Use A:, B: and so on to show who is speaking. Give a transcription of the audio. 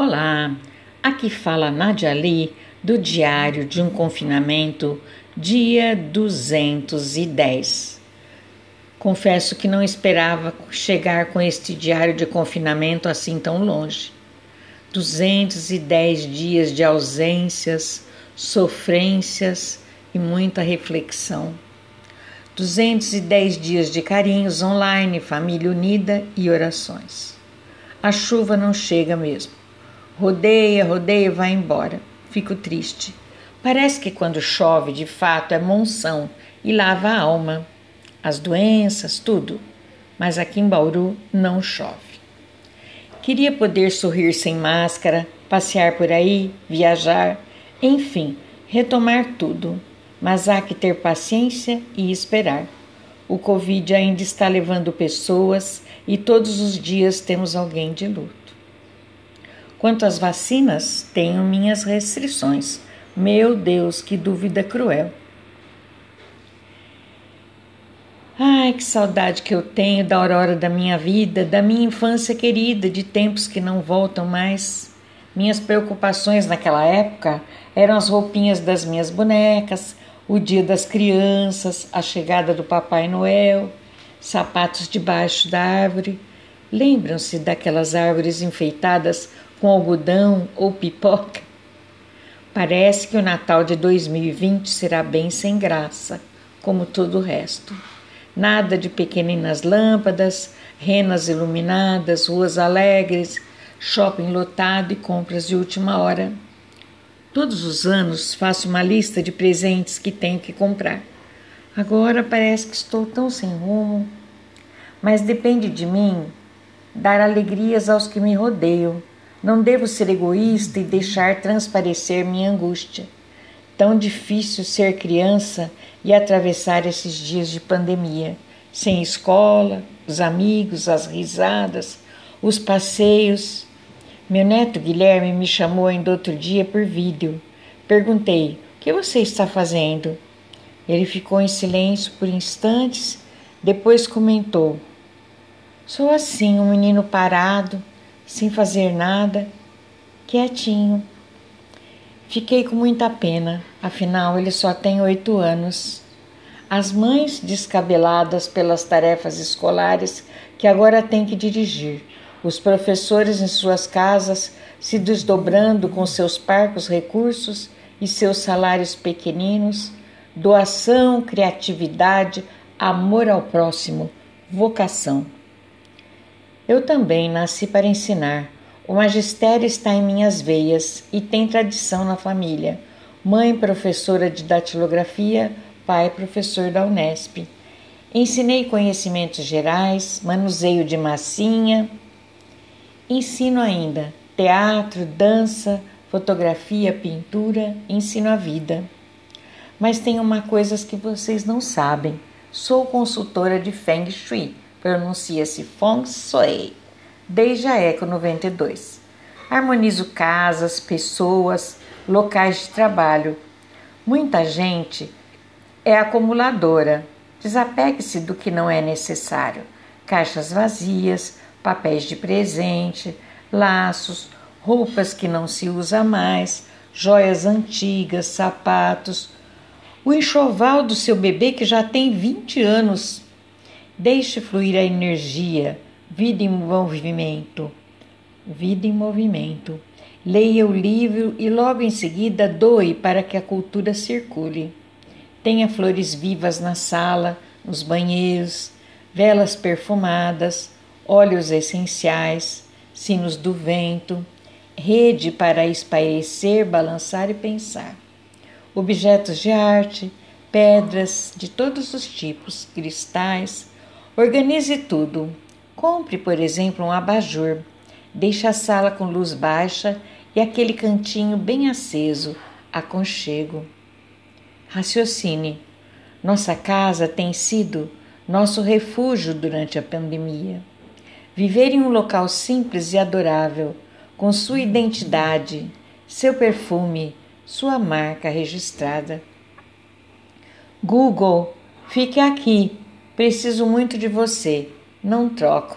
A: Olá, aqui fala Nadia Ali do Diário de um Confinamento, dia 210. Confesso que não esperava chegar com este diário de confinamento assim tão longe. 210 dias de ausências, sofrências e muita reflexão. 210 dias de carinhos online, família unida e orações. A chuva não chega mesmo. Rodeia, rodeia e vai embora. Fico triste. Parece que quando chove, de fato, é monção e lava a alma. As doenças, tudo. Mas aqui em Bauru não chove. Queria poder sorrir sem máscara, passear por aí, viajar, enfim, retomar tudo. Mas há que ter paciência e esperar. O Covid ainda está levando pessoas e todos os dias temos alguém de luto. Quanto às vacinas, tenho minhas restrições. Meu Deus, que dúvida cruel. Ai, que saudade que eu tenho da aurora da minha vida, da minha infância querida, de tempos que não voltam mais. Minhas preocupações naquela época eram as roupinhas das minhas bonecas, o dia das crianças, a chegada do Papai Noel, sapatos debaixo da árvore. Lembram-se daquelas árvores enfeitadas com algodão ou pipoca? Parece que o Natal de 2020 será bem sem graça, como todo o resto. Nada de pequeninas lâmpadas, renas iluminadas, ruas alegres, shopping lotado e compras de última hora. Todos os anos faço uma lista de presentes que tenho que comprar. Agora parece que estou tão sem rumo, mas depende de mim dar alegrias aos que me rodeiam não devo ser egoísta e deixar transparecer minha angústia. Tão difícil ser criança e atravessar esses dias de pandemia, sem escola, os amigos, as risadas, os passeios. Meu neto Guilherme me chamou ainda outro dia por vídeo. Perguntei: O que você está fazendo? Ele ficou em silêncio por instantes, depois comentou: Sou assim, um menino parado sem fazer nada, quietinho. Fiquei com muita pena, afinal ele só tem oito anos. As mães descabeladas pelas tarefas escolares que agora têm que dirigir, os professores em suas casas se desdobrando com seus parcos recursos e seus salários pequeninos, doação, criatividade, amor ao próximo, vocação. Eu também nasci para ensinar. O magistério está em minhas veias e tem tradição na família. Mãe professora de datilografia, pai professor da Unesp. Ensinei conhecimentos gerais, manuseio de massinha. Ensino ainda teatro, dança, fotografia, pintura, ensino a vida. Mas tem uma coisa que vocês não sabem. Sou consultora de Feng Shui pronuncia-se Feng Shui, desde a Eco 92. Harmonizo casas, pessoas, locais de trabalho. Muita gente é acumuladora. Desapegue-se do que não é necessário. Caixas vazias, papéis de presente, laços, roupas que não se usa mais, joias antigas, sapatos. O enxoval do seu bebê que já tem 20 anos Deixe fluir a energia, vida em movimento. Vida em movimento. Leia o livro e logo em seguida doe para que a cultura circule. Tenha flores vivas na sala, nos banheiros, velas perfumadas, óleos essenciais, sinos do vento, rede para espairecer, balançar e pensar. Objetos de arte, pedras de todos os tipos, cristais, Organize tudo. Compre, por exemplo, um abajur. Deixe a sala com luz baixa e aquele cantinho bem aceso, aconchego. Raciocine. Nossa casa tem sido nosso refúgio durante a pandemia. Viver em um local simples e adorável, com sua identidade, seu perfume, sua marca registrada. Google, fique aqui Preciso muito de você. Não troco.